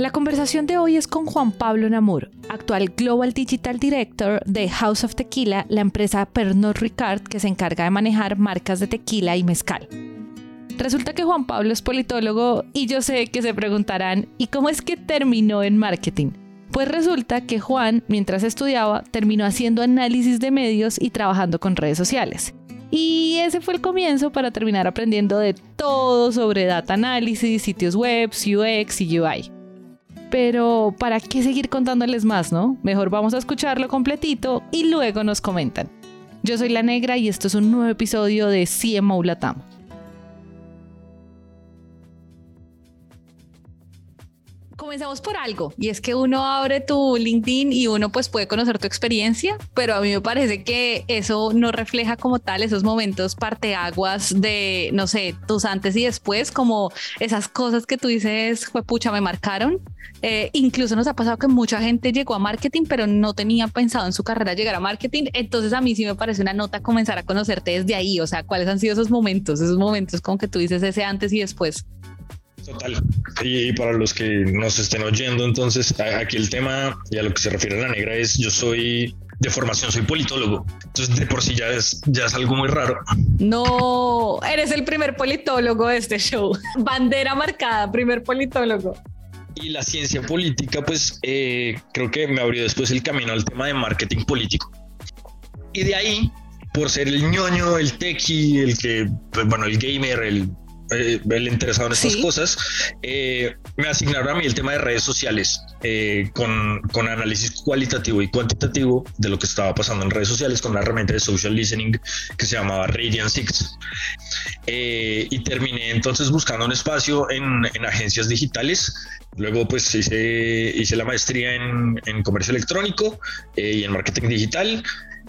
La conversación de hoy es con Juan Pablo Namur, actual Global Digital Director de House of Tequila, la empresa Pernod Ricard que se encarga de manejar marcas de tequila y mezcal. Resulta que Juan Pablo es politólogo y yo sé que se preguntarán, ¿y cómo es que terminó en marketing? Pues resulta que Juan, mientras estudiaba, terminó haciendo análisis de medios y trabajando con redes sociales. Y ese fue el comienzo para terminar aprendiendo de todo sobre data análisis, sitios web, UX y UI. Pero, ¿para qué seguir contándoles más, no? Mejor vamos a escucharlo completito y luego nos comentan. Yo soy La Negra y esto es un nuevo episodio de CMO Latam. Comenzamos por algo y es que uno abre tu LinkedIn y uno pues puede conocer tu experiencia, pero a mí me parece que eso no refleja como tal esos momentos parteaguas de, no sé, tus antes y después, como esas cosas que tú dices, fue pucha, me marcaron. Eh, incluso nos ha pasado que mucha gente llegó a marketing, pero no tenía pensado en su carrera llegar a marketing. Entonces a mí sí me parece una nota comenzar a conocerte desde ahí. O sea, ¿cuáles han sido esos momentos? Esos momentos como que tú dices ese antes y después. Total. Y para los que nos estén oyendo, entonces aquí el tema y a lo que se refiere a la negra es yo soy de formación, soy politólogo. Entonces de por sí ya es, ya es algo muy raro. No, eres el primer politólogo de este show. Bandera marcada, primer politólogo. Y la ciencia política, pues eh, creo que me abrió después el camino al tema de marketing político. Y de ahí, por ser el ñoño, el tequi, el que, pues, bueno, el gamer, el eh, el interesado en estas cosas, eh, me asignaron a mí el tema de redes sociales eh, con, con, análisis cualitativo y cuantitativo de lo que estaba pasando en redes sociales con la herramienta de social listening que se llamaba Radiant Six. y terminé entonces buscando un espacio en, en agencias digitales. Luego pues hice, hice la maestría en, en comercio electrónico y en marketing digital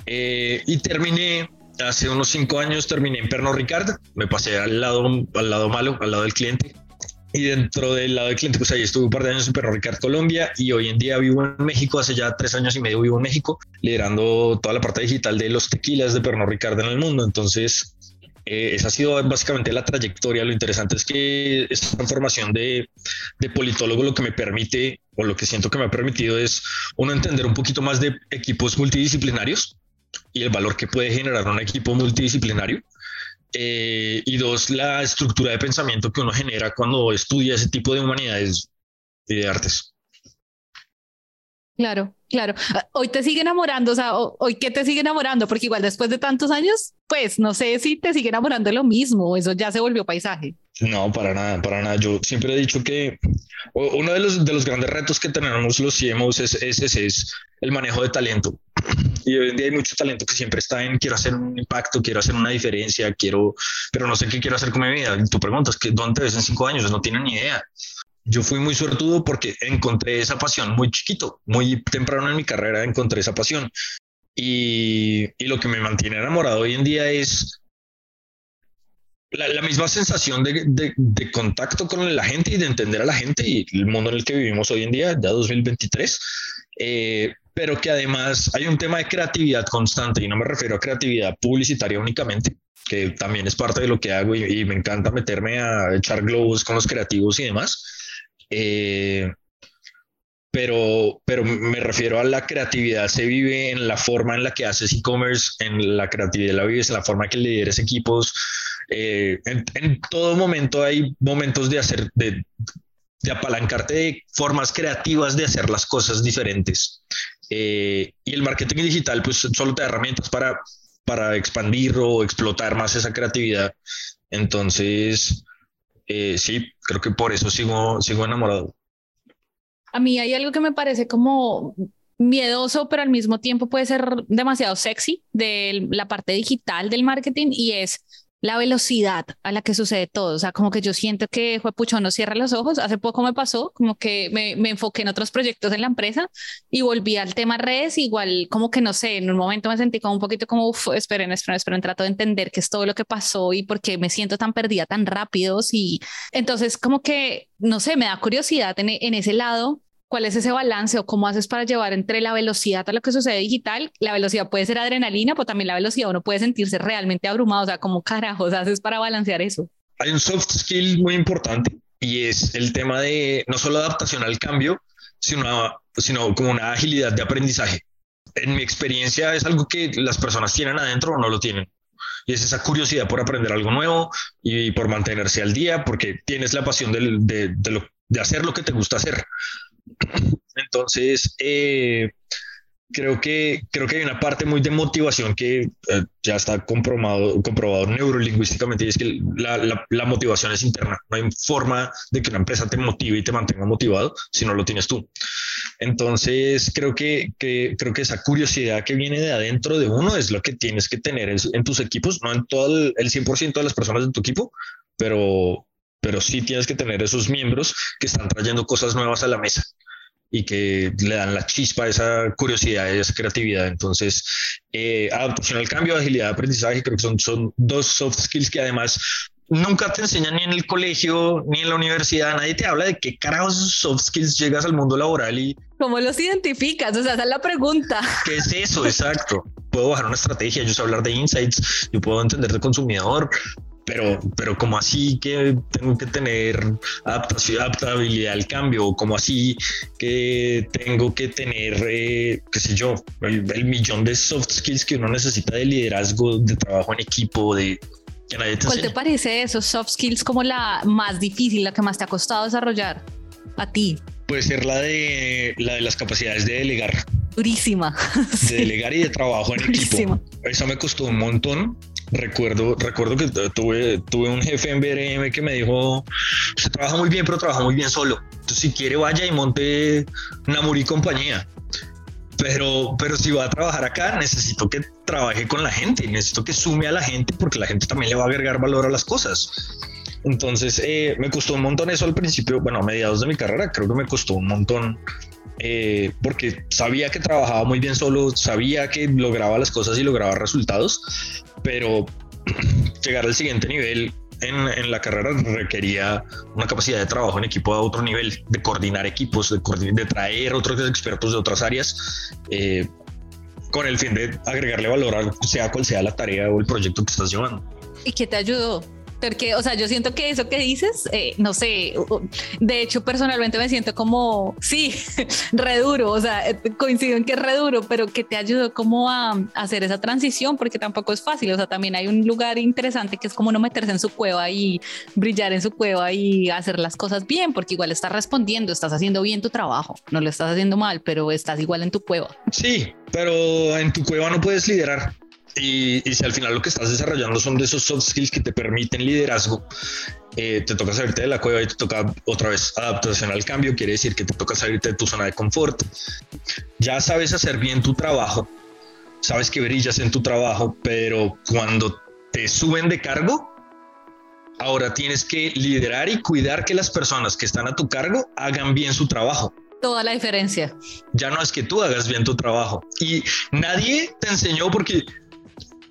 y terminé hace unos cinco años terminé en Pernod Ricard, me pasé al lado, al lado malo, al lado del cliente. Y dentro del lado del cliente, pues ahí estuve un par de años en Pernod Ricard Colombia y hoy en día vivo en México, hace ya tres años y medio vivo en México, liderando toda la parte digital de los tequilas de Pernod Ricard en el mundo. Entonces, eh, esa ha sido básicamente la trayectoria. Lo interesante es que esta transformación de, de, politólogo lo que me permite, o lo que siento que me ha permitido es, uno, entender un poquito más de equipos multidisciplinarios, y el valor que puede generar un equipo multidisciplinario. Eh, y dos, la estructura de pensamiento que uno genera cuando estudia ese tipo de humanidades y de artes. Claro, claro. Ah, hoy te sigue enamorando, o sea, hoy qué te sigue enamorando, porque igual después de tantos años, pues no sé si te sigue enamorando lo mismo, eso ya se volvió paisaje. No, para nada, para nada. Yo siempre he dicho que uno de los, de los grandes retos que tenemos los CMOs es, es, es el manejo de talento. Y hoy en día hay mucho talento que siempre está en quiero hacer un impacto, quiero hacer una diferencia, quiero, pero no sé qué quiero hacer con mi vida. Y tú preguntas, que ¿dónde te ves en cinco años? No tienen ni idea. Yo fui muy suertudo porque encontré esa pasión muy chiquito, muy temprano en mi carrera encontré esa pasión. Y, y lo que me mantiene enamorado hoy en día es la, misma sensación de, de, contacto con la gente y de entender a la gente y el mundo en el que vivimos hoy en día, ya 2023, eh, pero que además hay un tema de creatividad constante y no me refiero a creatividad publicitaria únicamente, que también es parte de lo que hago y, me encanta meterme a echar globos con los creativos y demás. Eh, pero, pero me refiero a la creatividad, se vive en la forma en la que haces e-commerce, en la creatividad la vives en la forma que lideres equipos, eh, en, todo momento hay momentos de hacer, de, de, apalancarte de formas creativas de hacer las cosas diferentes. Eh, y el marketing digital, pues solo te da herramientas para, para expandir o explotar más esa creatividad. Entonces, eh, sí, creo que por eso sigo, sigo enamorado. A mí hay algo que me parece como miedoso, pero al mismo tiempo puede ser demasiado sexy de la parte digital del marketing y es la velocidad a la que sucede todo. O sea, como que yo siento que fue pucho, no cierra los ojos. Hace poco me pasó, como que me, me, enfoqué en otros proyectos en la empresa y volví al tema redes. Igual, como que no sé, en un momento me sentí como un poquito como, uff, esperen, esperen, esperen, trato de entender qué es todo lo que pasó y por qué me siento tan perdida tan rápido. Y entonces, como que, no sé, me da curiosidad en, en ese lado ¿Cuál es ese balance o cómo haces para llevar entre la velocidad a lo que sucede digital? La velocidad puede ser adrenalina, pero también la velocidad uno puede sentirse realmente abrumado. O sea, ¿cómo carajos haces para balancear eso? Hay un soft skill muy importante y es el tema de no solo adaptación al cambio, sino, sino como una agilidad de aprendizaje. En mi experiencia es algo que las personas tienen adentro o no lo tienen. Y es esa curiosidad por aprender algo nuevo y por mantenerse al día, porque tienes la pasión de, de, de hacer lo que te gusta hacer. Entonces, eh, creo que, creo que hay una parte muy de motivación que eh, ya está comprobado, comprobado neurolingüísticamente y es que la, la, motivación es interna. No hay forma de que una empresa te motive y te mantenga motivado si no lo tienes tú. Entonces, creo que, que, creo que esa curiosidad que viene de adentro de uno es lo que tienes que tener en, tus equipos, no en todo el, el 100% de las personas de tu equipo, pero, pero sí tienes que tener esos miembros que están trayendo cosas nuevas a la mesa y que le dan la chispa, esa curiosidad, esa creatividad. Entonces, eh, adaptación al cambio, agilidad de aprendizaje, creo que son, son dos soft skills que además nunca te enseñan ni en el colegio ni en la universidad. Nadie te habla de qué carajos soft skills llegas al mundo laboral y... ¿Cómo los identificas? O sea, esa es la pregunta. ¿Qué es eso? Exacto. Puedo bajar una estrategia, yo sé hablar de insights, yo puedo entender de consumidor, pero, pero como así que tengo que tener adaptación, adaptabilidad al cambio, como así que tengo que tener, eh, qué sé yo, el, millón de soft skills que uno necesita de liderazgo, de trabajo en equipo, de que nadie te ¿Cuál te parece esos soft skills como la más difícil, la que más te ha costado desarrollar a ti? Puede ser la de, la de las capacidades de delegar. Durísima. De delegar y de trabajo en equipo. Eso me costó un montón recuerdo, recuerdo que tuve, tuve un jefe en BRM que me dijo, se trabaja muy bien, pero trabaja muy bien solo. Entonces, si quiere, vaya y monte Namur y compañía. Pero, pero si va a trabajar acá, necesito que trabaje con la gente, necesito que sume a la gente porque la gente también le va a agregar valor a las cosas. Entonces, eh, me costó un montón eso al principio, bueno, a mediados de mi carrera, creo que me costó un montón eh, porque sabía que trabajaba muy bien solo, sabía que lograba las cosas y lograba resultados, pero llegar al siguiente nivel en, la carrera requería una capacidad de trabajo en equipo a otro nivel, de coordinar equipos, de, de traer otros expertos de otras áreas, eh, con el fin de agregarle valor sea cual sea la tarea o el proyecto que estás llevando. ¿Y qué te ayudó? Porque, o sea, yo siento que eso que dices, eh, no sé, de hecho personalmente me siento como, sí, re duro, o sea, eh, coincido en que es re duro, pero que te ayudó como a, hacer esa transición, porque tampoco es fácil, o sea, también hay un lugar interesante que es como no meterse en su cueva y brillar en su cueva y hacer las cosas bien, porque igual estás respondiendo, estás haciendo bien tu trabajo, no lo estás haciendo mal, pero estás igual en tu cueva. Sí, pero en tu cueva no puedes liderar. Y, si al final lo que estás desarrollando son de esos soft skills que te permiten liderazgo, eh, te toca salirte de la cueva y te toca otra vez adaptación al cambio, quiere decir que te toca salirte de tu zona de confort. Ya sabes hacer bien tu trabajo, sabes que brillas en tu trabajo, pero cuando te suben de cargo, ahora tienes que liderar y cuidar que las personas que están a tu cargo hagan bien su trabajo toda la diferencia. Ya no es que tú hagas bien tu trabajo. Y nadie te enseñó porque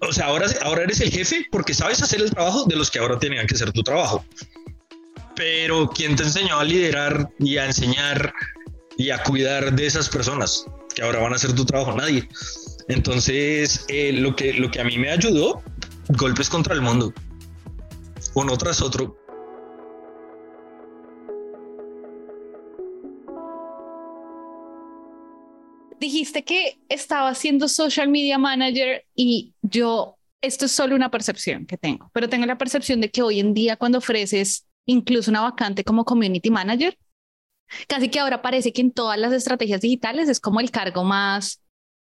o sea, ahora, ahora eres el jefe porque sabes hacer el trabajo de los que ahora tenían que hacer tu trabajo. Pero ¿quién te enseñó a liderar y a enseñar y a cuidar de esas personas que ahora van a hacer tu trabajo? Nadie. Entonces, eh, lo, que, lo que a mí me ayudó, golpes contra el mundo, uno tras otro, dijiste que estaba siendo social media manager y yo, esto es solo una percepción que tengo, pero tengo la percepción de que hoy en día cuando ofreces incluso una vacante como community manager, casi que ahora parece que en todas las estrategias digitales es como el cargo más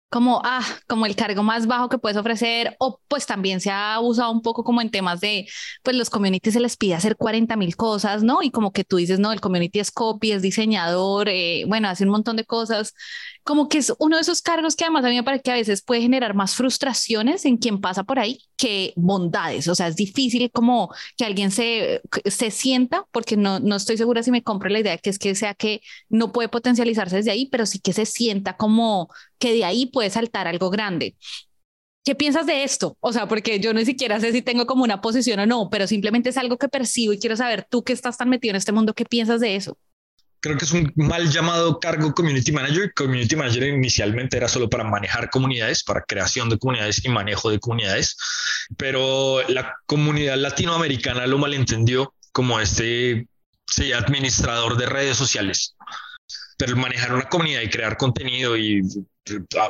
como, ah, como el cargo más bajo que puedes ofrecer, o pues también se ha usado un poco como en temas de, pues los communities se les pide hacer 40 mil cosas, ¿no? Y como que tú dices, no, el community es copy, es diseñador, eh, bueno, hace un montón de cosas, como que es uno de esos cargos que además a mí me parece que a veces puede generar más frustraciones en quien pasa por ahí que bondades, o sea, es difícil como que alguien se, se sienta, porque no, no estoy segura si me compro la idea que es que sea que no puede potencializarse desde ahí, pero sí que se sienta como que de ahí puede saltar algo grande. ¿Qué piensas de esto? O sea, porque yo ni siquiera sé si tengo como una posición o no, pero simplemente es algo que percibo y quiero saber tú que estás tan metido en este mundo, ¿qué piensas de eso? Creo que es un mal llamado cargo community manager. Community manager inicialmente era solo para manejar comunidades, para creación de comunidades y manejo de comunidades, pero la comunidad latinoamericana lo malentendió como este sí, administrador de redes sociales. Pero manejar una comunidad y crear contenido y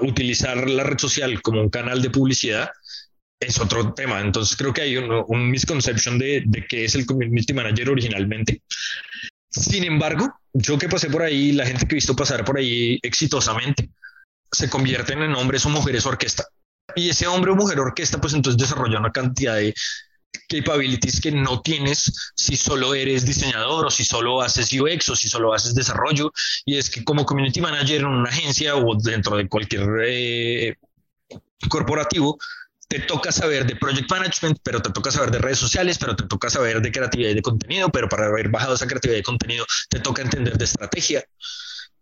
utilizar la red social como un canal de publicidad es otro tema. Entonces creo que hay un, un misconception de, de qué es el community manager originalmente. Sin embargo, yo que pasé por ahí, la gente que he visto pasar por ahí exitosamente, se convierten en hombres o mujeres orquesta. Y ese hombre o mujer orquesta, pues entonces desarrolla una cantidad de capabilities que no tienes si solo eres diseñador o si solo haces UX o si solo haces desarrollo. Y es que como community manager en una agencia o dentro de cualquier eh, corporativo, te toca saber de project management, pero te toca saber de redes sociales, pero te toca saber de creatividad y de contenido, pero para haber bajado esa creatividad y contenido, te toca entender de estrategia.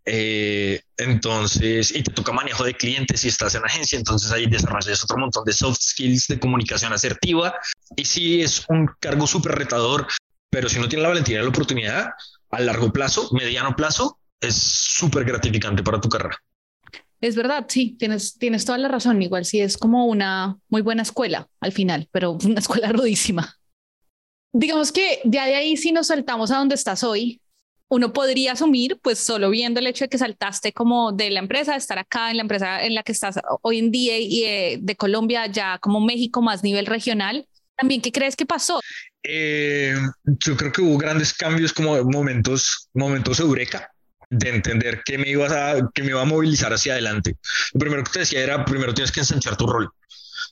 Eh, entonces, y te toca manejo de clientes si estás en agencia, entonces ahí desarrollas otro montón de soft skills de comunicación asertiva. Y sí, es un cargo súper retador, pero si no tienes la valentía y la oportunidad, a largo plazo, mediano plazo, es súper gratificante para tu carrera. Es verdad, sí, tienes, tienes toda la razón. Igual sí es como una muy buena escuela al final, pero una escuela rudísima. Digamos que ya de ahí si nos saltamos a donde estás hoy, uno podría asumir, pues solo viendo el hecho de que saltaste como de la empresa, estar acá en la empresa en la que estás hoy en día y eh, de, Colombia ya como México más nivel regional, también, ¿qué crees que pasó? Eh, yo creo que hubo grandes cambios como momentos, momentos eureka de entender que me, ibas a, que me iba a movilizar hacia adelante. Lo primero que te decía era, primero tienes que ensanchar tu rol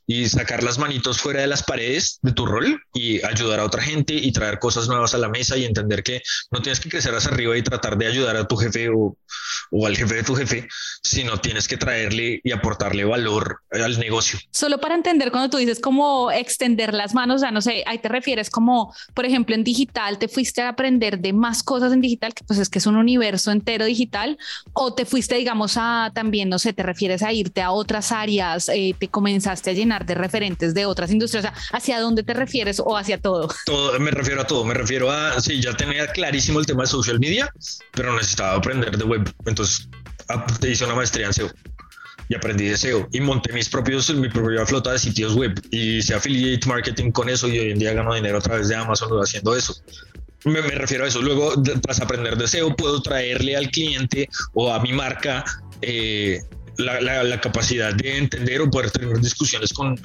y sacar las manitos fuera de las paredes de tu rol y ayudar a otra gente y traer cosas nuevas a la mesa y entender que no tienes que crecer hacia arriba y tratar de ayudar a tu jefe o, o al jefe de tu jefe, sino tienes que traerle y aportarle valor al negocio. Solo para entender cuando tú dices como extender las manos, o sea, no sé, ahí te refieres como, por ejemplo, en digital, te fuiste a aprender de más cosas en digital, que pues es que es un universo entero digital, o te fuiste, digamos, a también, no sé, te refieres a irte a otras áreas, eh, te comenzaste a llenar de referentes de otras industrias, o sea, ¿hacia dónde te refieres o hacia todo? Todo, me refiero a todo, me refiero a, sí, ya tenía clarísimo el tema de social media, pero necesitaba aprender de web, entonces te hice una maestría en SEO y aprendí de SEO y monté mis propios, mi propia flota de sitios web y hice affiliate marketing con eso y hoy en día gano dinero a través de Amazon haciendo eso. Me, refiero a eso. Luego, tras aprender de SEO, puedo traerle al cliente o a mi marca eh, la, capacidad de entender o poder tener discusiones con,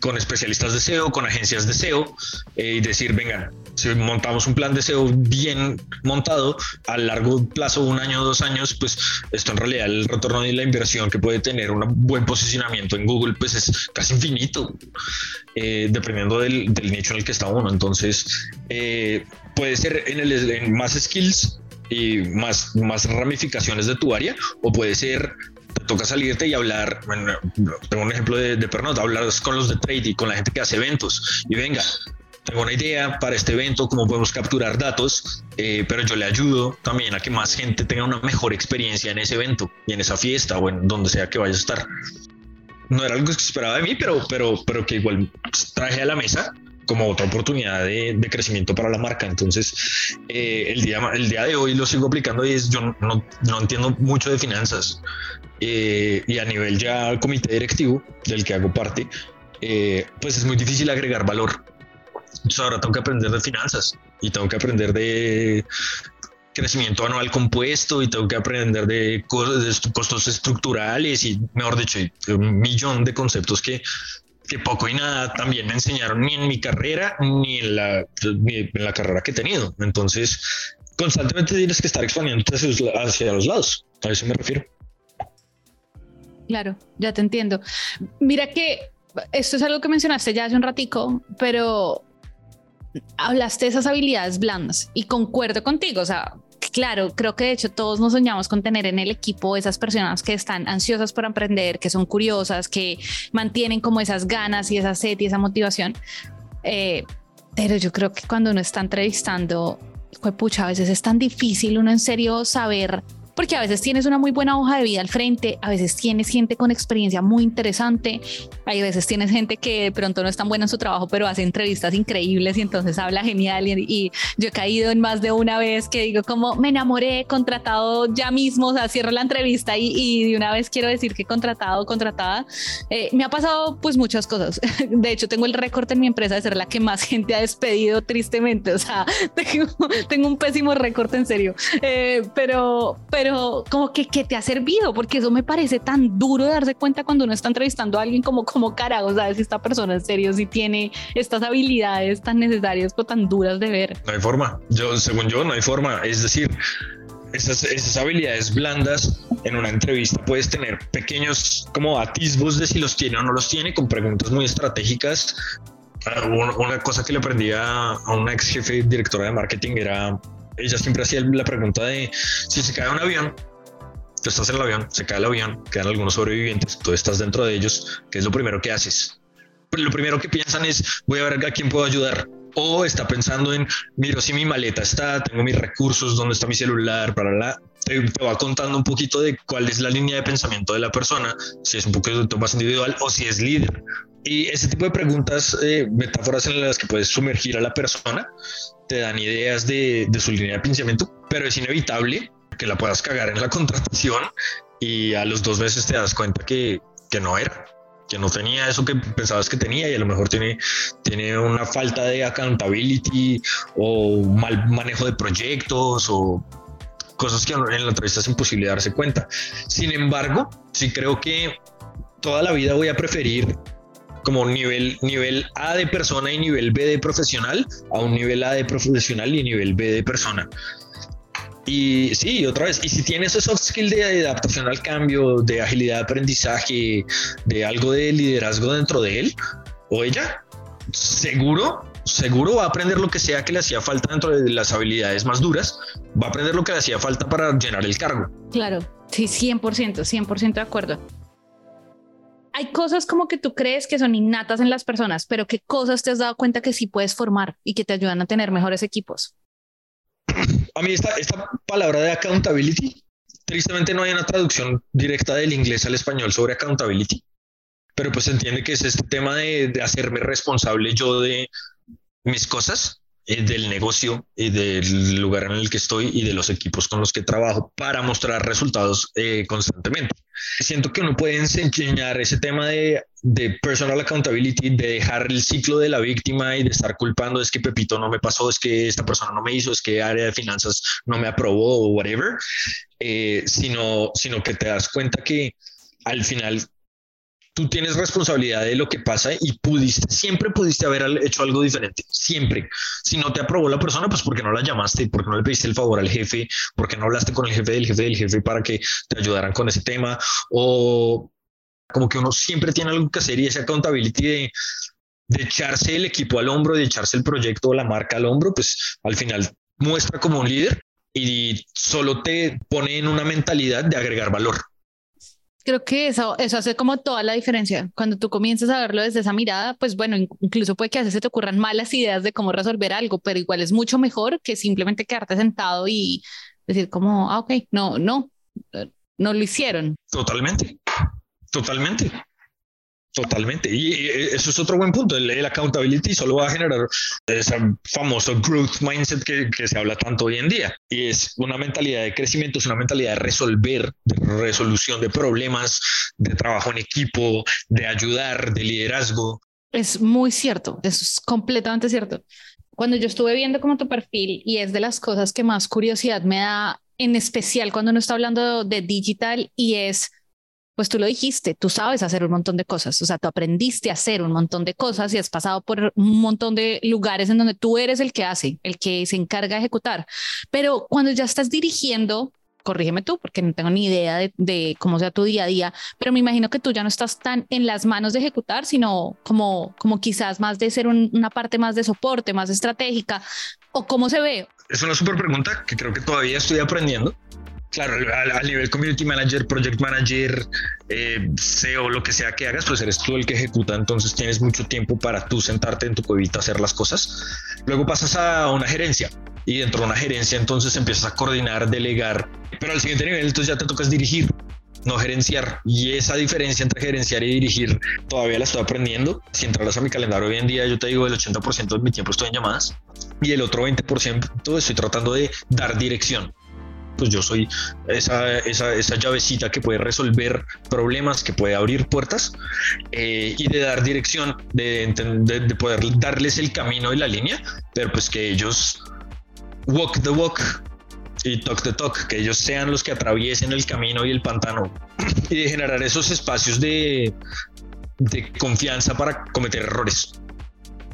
con especialistas de SEO, con agencias de SEO eh, y decir, venga, si montamos un plan de SEO bien montado a largo plazo, un año, dos años, pues esto en realidad el retorno y la inversión que puede tener un buen posicionamiento en Google, pues es casi infinito, eh, dependiendo del, nicho en el que está uno. Entonces, eh, puede ser en, el, en más skills y más, más ramificaciones de tu área, o puede ser toca salirte y hablar, tengo un ejemplo de, de Pernod, hablar con los de trade y con la gente que hace eventos y venga, tengo una idea para este evento, cómo podemos capturar datos, eh, pero yo le ayudo también a que más gente tenga una mejor experiencia en ese evento y en esa fiesta o en donde sea que vaya a estar. No era algo que esperaba de mí, pero, pero, pero que igual traje a la mesa como otra oportunidad de, de crecimiento para la marca. Entonces, eh, el, día, el día de hoy lo sigo aplicando y es, yo no, no entiendo mucho de finanzas. Eh, y a nivel ya comité directivo del que hago parte, eh, pues es muy difícil agregar valor. Entonces ahora tengo que aprender de finanzas y tengo que aprender de crecimiento anual compuesto y tengo que aprender de, costos estructurales y, mejor dicho, un millón de conceptos que, que poco y nada también me enseñaron ni en mi carrera ni en la, en la carrera que he tenido. Entonces, constantemente tienes que estar exponiéndote hacia, hacia los lados. A eso me refiero. Claro, ya te entiendo. Mira que esto es algo que mencionaste ya hace un ratico, pero hablaste de esas habilidades blandas y concuerdo contigo, o sea, claro, creo que de hecho todos nos soñamos con tener en el equipo esas personas que están ansiosas por aprender, que son curiosas, que mantienen como esas ganas y esa sed y esa motivación. Eh, pero yo creo que cuando uno está entrevistando, pues pucha, a veces es tan difícil uno en serio saber porque a veces tienes una muy buena hoja de vida al frente, a veces tienes gente con experiencia muy interesante, hay veces tienes gente que de pronto no es tan buena en su trabajo, pero hace entrevistas increíbles y entonces habla genial. Y, yo he caído en más de una vez que digo como me enamoré, contratado ya mismo, o sea, cierro la entrevista y, y de una vez quiero decir que contratado, contratada. Eh, me ha pasado pues muchas cosas. De hecho, tengo el récord en mi empresa de ser la que más gente ha despedido tristemente. O sea, tengo, tengo un pésimo récord en serio. Eh, pero, pero como que, que te ha servido, porque eso me parece tan duro de darse cuenta cuando uno está entrevistando a alguien como, como carajo, sabes si esta persona en serio si tiene estas habilidades tan necesarias o tan duras de ver. No hay forma. Yo, según yo, no hay forma. Es decir, esas, esas, habilidades blandas en una entrevista puedes tener pequeños como atisbos de si los tiene o no los tiene con preguntas muy estratégicas. Ah, una cosa que le aprendí a una ex jefe directora de marketing era, ella siempre hacía la pregunta de si se cae un avión, tú estás en el avión, se cae el avión, quedan algunos sobrevivientes, tú estás dentro de ellos, ¿qué es lo primero que haces? Lo primero que piensan es, voy a ver a quién puedo ayudar, o está pensando en, miro si mi maleta está, tengo mis recursos, dónde está mi celular, para la, te, va contando un poquito de cuál es la línea de pensamiento de la persona, si es un poquito más individual o si es líder. Y ese tipo de preguntas, eh, metáforas en las que puedes sumergir a la persona, te dan ideas de, de su línea de pensamiento, pero es inevitable que la puedas cagar en la contratación y a los dos meses te das cuenta que, que no era que no tenía eso que pensabas que tenía y a lo mejor tiene, tiene una falta de accountability o mal manejo de proyectos o cosas que en la entrevista es imposible darse cuenta. Sin embargo, sí creo que toda la vida voy a preferir como nivel, nivel A de persona y nivel B de profesional a un nivel A de profesional y nivel B de persona. Y sí, otra vez, y si tienes ese soft skill de adaptación al cambio, de agilidad de aprendizaje, de algo de liderazgo dentro de él o ella, seguro, seguro va a aprender lo que sea que le hacía falta dentro de las habilidades más duras, va a aprender lo que le hacía falta para llenar el cargo. Claro, sí, 100%, 100% de acuerdo. Hay cosas como que tú crees que son innatas en las personas, pero ¿qué cosas te has dado cuenta que sí puedes formar y que te ayudan a tener mejores equipos? a mí esta, esta palabra de accountability, tristemente no hay una traducción directa del inglés al español sobre accountability, pero pues se entiende que es este tema de, de hacerme responsable yo de mis cosas eh, del negocio y del lugar en el que estoy y de los equipos con los que trabajo para mostrar resultados eh, constantemente. Siento que uno puede enseñar ese tema de, de, personal accountability, de dejar el ciclo de la víctima y de estar culpando, es que Pepito no me pasó, es que esta persona no me hizo, es que área de finanzas no me aprobó o whatever, eh, sino, sino que te das cuenta que al final tú tienes responsabilidad de lo que pasa y pudiste, siempre pudiste haber hecho algo diferente, siempre. Si no te aprobó la persona, pues porque no la llamaste, porque no le pediste el favor al jefe, porque no hablaste con el jefe del jefe del jefe para que te ayudaran con ese tema, o como que uno siempre tiene algo que hacer y esa accountability de, de echarse el equipo al hombro, de echarse el proyecto o la marca al hombro, pues al final muestra como un líder y solo te pone en una mentalidad de agregar valor creo que eso, eso hace como toda la diferencia. Cuando tú comienzas a verlo desde esa mirada, pues bueno, incluso puede que a veces se te ocurran malas ideas de cómo resolver algo, pero igual es mucho mejor que simplemente quedarte sentado y decir como, ah, ok, no, no, no lo hicieron. Totalmente, totalmente. Totalmente. Y eso es otro buen punto. El, accountability solo va a generar ese famoso growth mindset que, que, se habla tanto hoy en día. Y es una mentalidad de crecimiento, es una mentalidad de resolver, de resolución de problemas, de trabajo en equipo, de ayudar, de liderazgo. Es muy cierto, eso es completamente cierto. Cuando yo estuve viendo como tu perfil y es de las cosas que más curiosidad me da, en especial cuando uno está hablando de digital y es pues tú lo dijiste, tú sabes hacer un montón de cosas, o sea, tú aprendiste a hacer un montón de cosas y has pasado por un montón de lugares en donde tú eres el que hace, el que se encarga de ejecutar. Pero cuando ya estás dirigiendo, corrígeme tú, porque no tengo ni idea de, cómo sea tu día a día, pero me imagino que tú ya no estás tan en las manos de ejecutar, sino como, como quizás más de ser una parte más de soporte, más estratégica, o cómo se ve. Es una súper pregunta que creo que todavía estoy aprendiendo claro, al, nivel community manager, project manager, eh, SEO, lo que sea que hagas, pues eres tú el que ejecuta, entonces tienes mucho tiempo para tú sentarte en tu cuevita a hacer las cosas. Luego pasas a una gerencia y dentro de una gerencia entonces empiezas a coordinar, delegar, pero al siguiente nivel entonces ya te tocas dirigir no gerenciar. Y esa diferencia entre gerenciar y dirigir todavía la estoy aprendiendo. Si entraras a mi calendario hoy en día, yo te digo, el 80% de mi tiempo estoy en llamadas y el otro 20% estoy tratando de dar dirección. Pues yo soy esa, esa, esa llavecita que puede resolver problemas, que puede abrir puertas eh, y de dar dirección, de, de poder darles el camino y la línea, pero pues que ellos walk the walk y talk the talk, que ellos sean los que atraviesen el camino y el pantano y de generar esos espacios de, de confianza para cometer errores.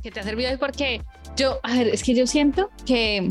Que te ha servido porque yo, a ver, es que yo siento que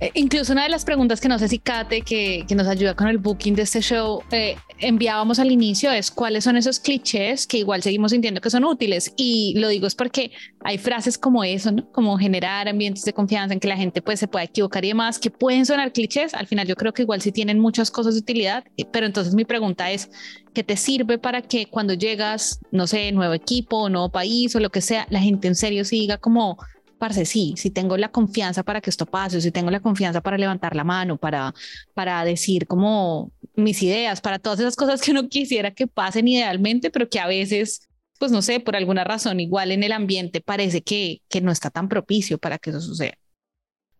eh, incluso una de las preguntas que no sé si Kate, que, que nos ayuda con el booking de este show, eh, enviábamos al inicio es cuáles son esos clichés que igual seguimos sintiendo que son útiles. Y lo digo es porque hay frases como eso, ¿no? Como generar ambientes de confianza en que la gente pues se pueda equivocar y demás, que pueden sonar clichés. Al final yo creo que igual sí tienen muchas cosas de utilidad. Eh, pero entonces mi pregunta es, ¿qué te sirve para que cuando llegas, no sé, nuevo equipo, nuevo país o lo que sea, la gente en serio siga como parce, sí, si tengo la confianza para que esto pase, si tengo la confianza para levantar la mano, para, para decir como mis ideas, para todas esas cosas que uno quisiera que pasen idealmente, pero que a veces, pues no sé, por alguna razón, igual en el ambiente parece que, que no está tan propicio para que eso suceda.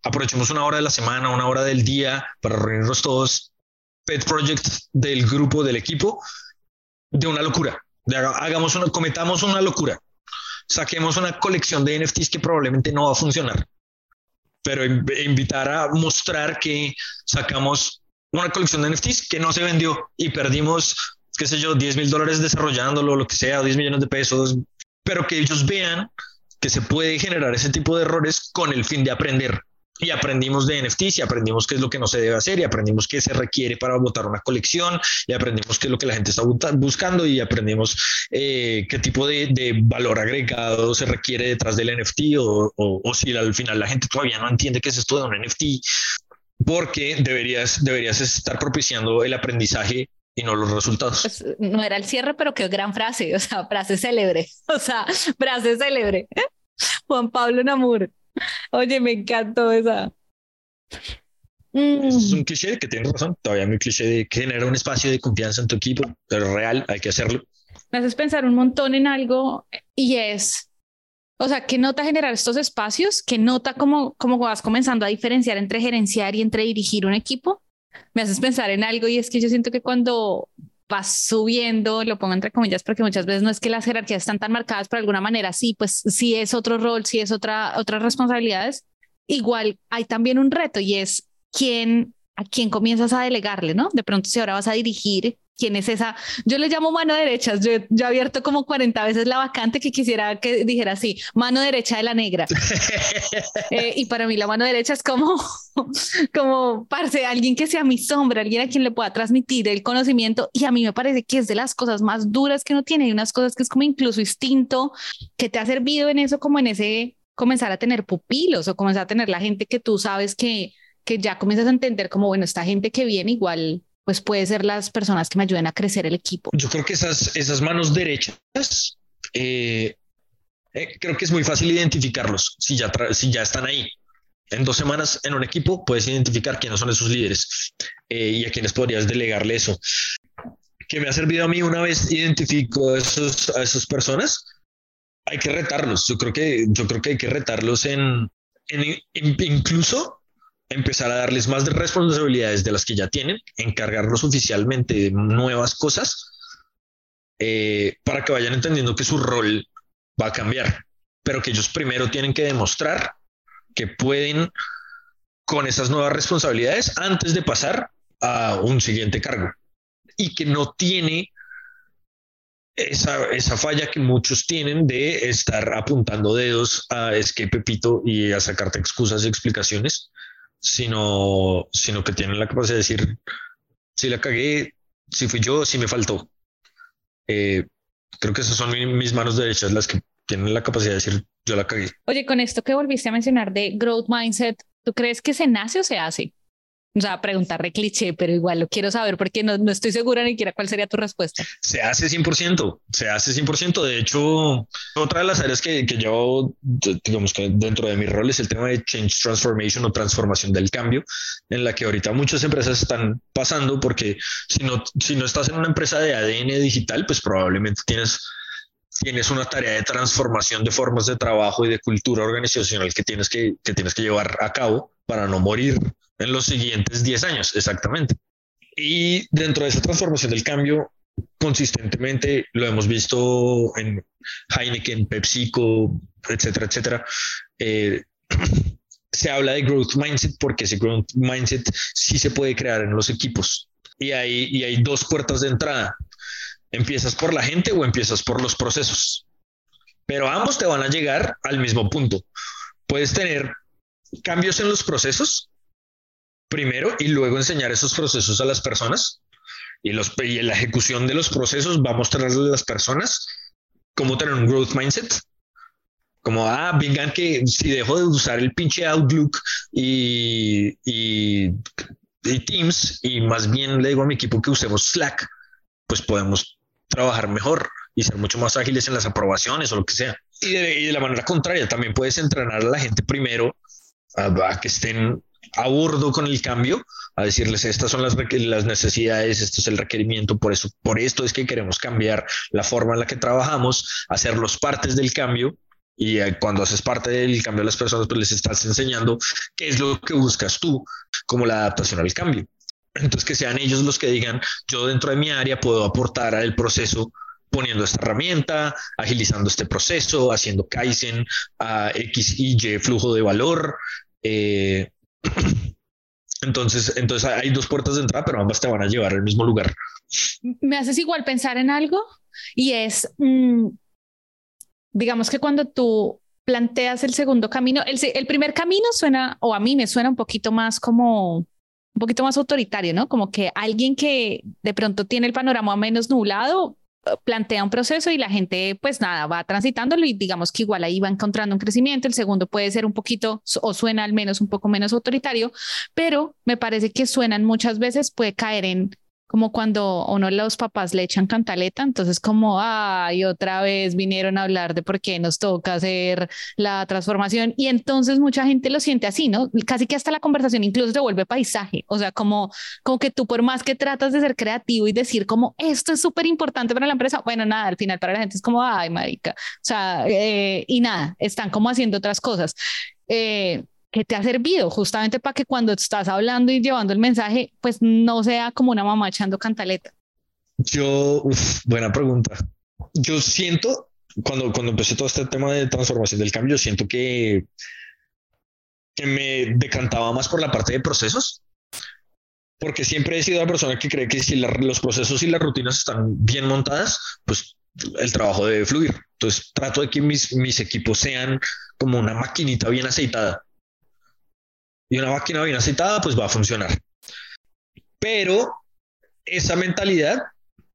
Aprovechemos una hora de la semana, una hora del día para reunirnos todos. Pet Project del grupo, del equipo, de una locura. Hagamos una, cometamos una locura saquemos una colección de NFTs que probablemente no va a funcionar, pero invitar a mostrar que sacamos una colección de NFTs que no se vendió y perdimos, qué sé yo, 10 mil dólares desarrollándolo, lo que sea, 10 millones de pesos, pero que ellos vean que se puede generar ese tipo de errores con el fin de aprender y aprendimos de NFTs y aprendimos qué es lo que no se debe hacer y aprendimos qué se requiere para votar una colección y aprendimos qué es lo que la gente está buscando y aprendimos eh, qué tipo de, valor agregado se requiere detrás del NFT o, o, si al final la gente todavía no entiende qué es esto de un NFT porque deberías, deberías estar propiciando el aprendizaje y no los resultados. Pues, no era el cierre, pero qué gran frase, o sea, frase célebre, o sea, frase célebre. Juan Pablo Namur. Oye, me encantó esa. Es un cliché que tienes razón. Todavía muy cliché de generar un espacio de confianza en tu equipo, pero real, hay que hacerlo. Me haces pensar un montón en algo y es, o sea, ¿qué nota generar estos espacios? ¿Qué nota cómo, cómo vas comenzando a diferenciar entre gerenciar y entre dirigir un equipo? Me haces pensar en algo y es que yo siento que cuando vas subiendo, lo pongo entre comillas, porque muchas veces no es que las jerarquías están tan marcadas, por alguna manera sí, pues sí es otro rol, sí es otra, otras responsabilidades. Igual hay también un reto y es quién, a quién comienzas a delegarle, ¿no? De pronto si ahora vas a dirigir, quién es esa. Yo le llamo mano derecha. Yo, he abierto como 40 veces la vacante que quisiera que dijera así, mano derecha de la negra. Eh, y para mí la mano derecha es como, como, parce, alguien que sea mi sombra, alguien a quien le pueda transmitir el conocimiento. Y a mí me parece que es de las cosas más duras que uno tiene. Hay unas cosas que es como incluso instinto, que te ha servido en eso, como en ese comenzar a tener pupilos o comenzar a tener la gente que tú sabes que, que ya comienzas a entender como, bueno, esta gente que viene igual pues puede ser las personas que me ayuden a crecer el equipo. Yo creo que esas, esas manos derechas, eh, eh, creo que es muy fácil identificarlos si ya, si ya están ahí. En dos semanas en un equipo puedes identificar quiénes son esos líderes eh, y a quiénes podrías delegarle eso. Que me ha servido a mí una vez identifico a, esos, a esas personas, hay que retarlos. Yo creo que, yo creo que hay que retarlos en, en incluso empezar a darles más responsabilidades de las que ya tienen, encargarlos oficialmente de nuevas cosas eh, para que vayan entendiendo que su rol va a cambiar, pero que ellos primero tienen que demostrar que pueden con esas nuevas responsabilidades antes de pasar a un siguiente cargo. Y que no tiene esa, esa, falla que muchos tienen de estar apuntando dedos a es que Pepito y a sacarte excusas y explicaciones sino, sino que tienen la capacidad de decir, si la cagué, si fui yo, si me faltó. Eh, creo que esas son mis manos derechas las que tienen la capacidad de decir, yo la cagué. Oye, con esto que volviste a mencionar de growth mindset, ¿tú crees que se nace o se hace? O sea, preguntarle cliché, pero igual lo quiero saber porque no, no estoy segura ni siquiera cuál sería tu respuesta. Se hace 100%, se hace 100%. De hecho, otra de las áreas que, que yo, digamos que dentro de mi rol es el tema de change transformation o transformación del cambio, en la que ahorita muchas empresas están pasando porque si no, si no estás en una empresa de ADN digital, pues probablemente tienes tienes una tarea de transformación de formas de trabajo y de cultura organizacional que tienes que, que tienes que llevar a cabo para no morir en los siguientes 10 años, exactamente. Y dentro de esa transformación del cambio, consistentemente lo hemos visto en Heineken, PepsiCo, etcétera, etcétera. Eh, se habla de growth mindset porque ese growth mindset sí se puede crear en los equipos. Y hay, y hay dos puertas de entrada. ¿Empiezas por la gente o empiezas por los procesos? Pero ambos te van a llegar al mismo punto. Puedes tener cambios en los procesos primero y luego enseñar esos procesos a las personas. Y, los, y la ejecución de los procesos va a mostrarle a las personas cómo tener un growth mindset. Como, ah, vengan que si dejo de usar el pinche Outlook y, y, y Teams y más bien le digo a mi equipo que usemos Slack, pues podemos trabajar mejor y ser mucho más ágiles en las aprobaciones o lo que sea. Y de, la manera contraria, también puedes entrenar a la gente primero a, que estén a bordo con el cambio, a decirles estas son las, las necesidades, esto es el requerimiento, por eso, por esto es que queremos cambiar la forma en la que trabajamos, hacerlos partes del cambio. Y eh, cuando haces parte del cambio de las personas, pues les estás enseñando qué es lo que buscas tú como la adaptación al cambio. Entonces, que sean ellos los que digan, yo dentro de mi área puedo aportar al proceso poniendo esta herramienta, agilizando este proceso, haciendo Kaizen a X y Y flujo de valor. Eh, entonces, entonces hay dos puertas de entrada, pero ambas te van a llevar al mismo lugar. Me haces igual pensar en algo y es, mm, digamos que cuando tú planteas el segundo camino, el, el primer camino suena, o a mí me suena un poquito más como un poquito más autoritario, ¿no? Como que alguien que de pronto tiene el panorama menos nublado eh, plantea un proceso y la gente pues nada va transitándolo y digamos que igual ahí va encontrando un crecimiento. El segundo puede ser un poquito o suena al menos un poco menos autoritario, pero me parece que suenan muchas veces puede caer en como cuando uno los papás le echan cantaleta, entonces como, ay, otra vez vinieron a hablar de por qué nos toca hacer la transformación y entonces mucha gente lo siente así, ¿no? Casi que hasta la conversación incluso se vuelve paisaje, o sea, como, como que tú por más que tratas de ser creativo y decir como esto es súper importante para la empresa, bueno, nada, al final para la gente es como, ay, marica, o sea, eh, y nada, están como haciendo otras cosas. Eh, ¿Qué te ha servido justamente para que cuando estás hablando y llevando el mensaje, pues no sea como una mamá echando cantaleta? Yo, buena pregunta. Yo siento, cuando, cuando empecé todo este tema de transformación del cambio, siento que, que me decantaba más por la parte de procesos, porque siempre he sido la persona que cree que si los procesos y las rutinas están bien montadas, pues el trabajo debe fluir. Entonces trato de que mis, mis equipos sean como una maquinita bien aceitada y una máquina bien aceitada, pues va a funcionar. Pero esa mentalidad,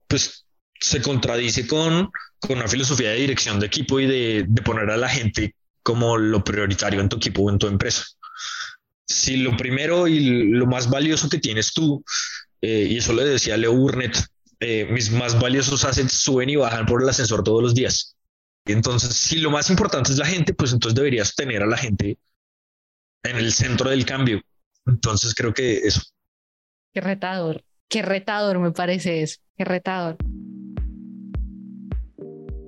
pues se contradice con, con una filosofía de dirección de equipo y de, poner a la gente como lo prioritario en tu equipo o en tu empresa. Si lo primero y lo más valioso que tienes tú, eh, y eso le decía Leo Burnett, eh, mis más valiosos assets suben y bajan por el ascensor todos los días. Entonces, si lo más importante es la gente, pues entonces deberías tener a la gente en el centro del cambio. Entonces creo que eso. Qué retador, qué retador me parece eso, qué retador.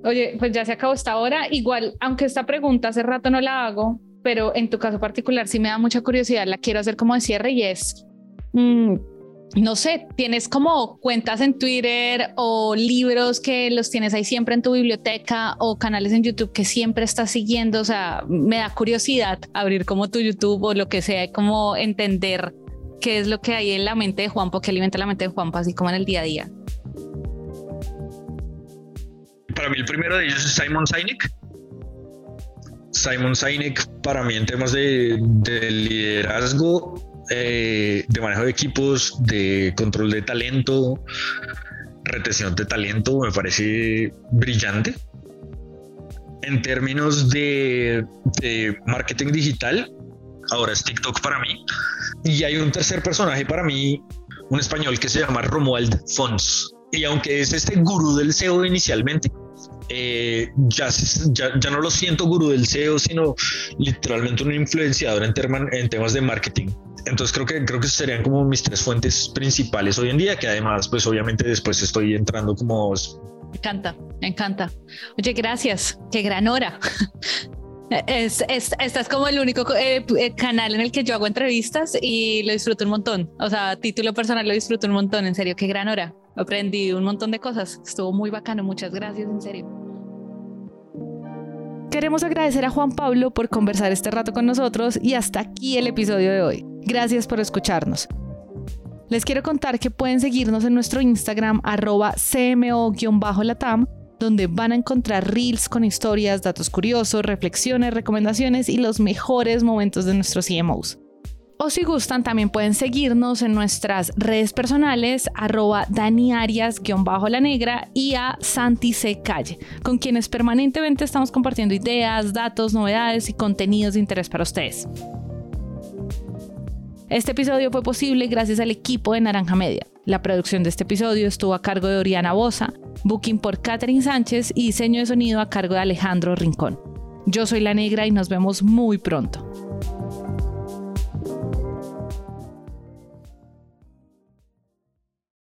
Oye, pues ya se acabó esta hora. Igual, aunque esta pregunta hace rato no la hago, pero en tu caso particular sí me da mucha curiosidad, la quiero hacer como de cierre y es, mm, no sé, tienes como cuentas en Twitter o libros que los tienes ahí siempre en tu biblioteca o canales en YouTube que siempre estás siguiendo. O sea, me da curiosidad abrir como tu YouTube o lo que sea, como entender qué es lo que hay en la mente de Juanpo, que alimenta la mente de Juanpo, así como en el día a día. Para mí el primero de ellos es Simon Sinek. Simon Sinek para mí en temas de liderazgo eh, de manejo de equipos, de control de talento, retención de talento, me parece brillante. En términos de, marketing digital, ahora es TikTok para mí. Y hay un tercer personaje para mí, un español que se llama Romuald Fons. Y aunque es este gurú del SEO inicialmente, eh, ya, ya, no lo siento gurú del SEO, sino literalmente un influenciador en, en temas de marketing. Entonces creo que creo que serían como mis tres fuentes principales hoy en día, que además, pues obviamente después estoy entrando como. Me encanta, me encanta. Oye, gracias. Qué gran hora. Es, es, esta es como el único eh, eh, canal en el que yo hago entrevistas y lo disfruto un montón. O sea, título personal lo disfruto un montón. En serio, qué gran hora. Aprendí un montón de cosas. Estuvo muy bacano. Muchas gracias, en serio. Queremos agradecer a Juan Pablo por conversar este rato con nosotros y hasta aquí el episodio de hoy. Gracias por escucharnos. Les quiero contar que pueden seguirnos en nuestro Instagram arroba cmo-latam donde van a encontrar reels con historias, datos curiosos, reflexiones, recomendaciones y los mejores momentos de nuestros CMOs. O si gustan, también pueden seguirnos en nuestras redes personales, arroba daniarias-la negra y a Santi C. Calle, con quienes permanentemente estamos compartiendo ideas, datos, novedades y contenidos de interés para ustedes. Este episodio fue posible gracias al equipo de Naranja Media. La producción de este episodio estuvo a cargo de Oriana Bosa, booking por Catherine Sánchez y diseño de sonido a cargo de Alejandro Rincón. Yo soy La Negra y nos vemos muy pronto.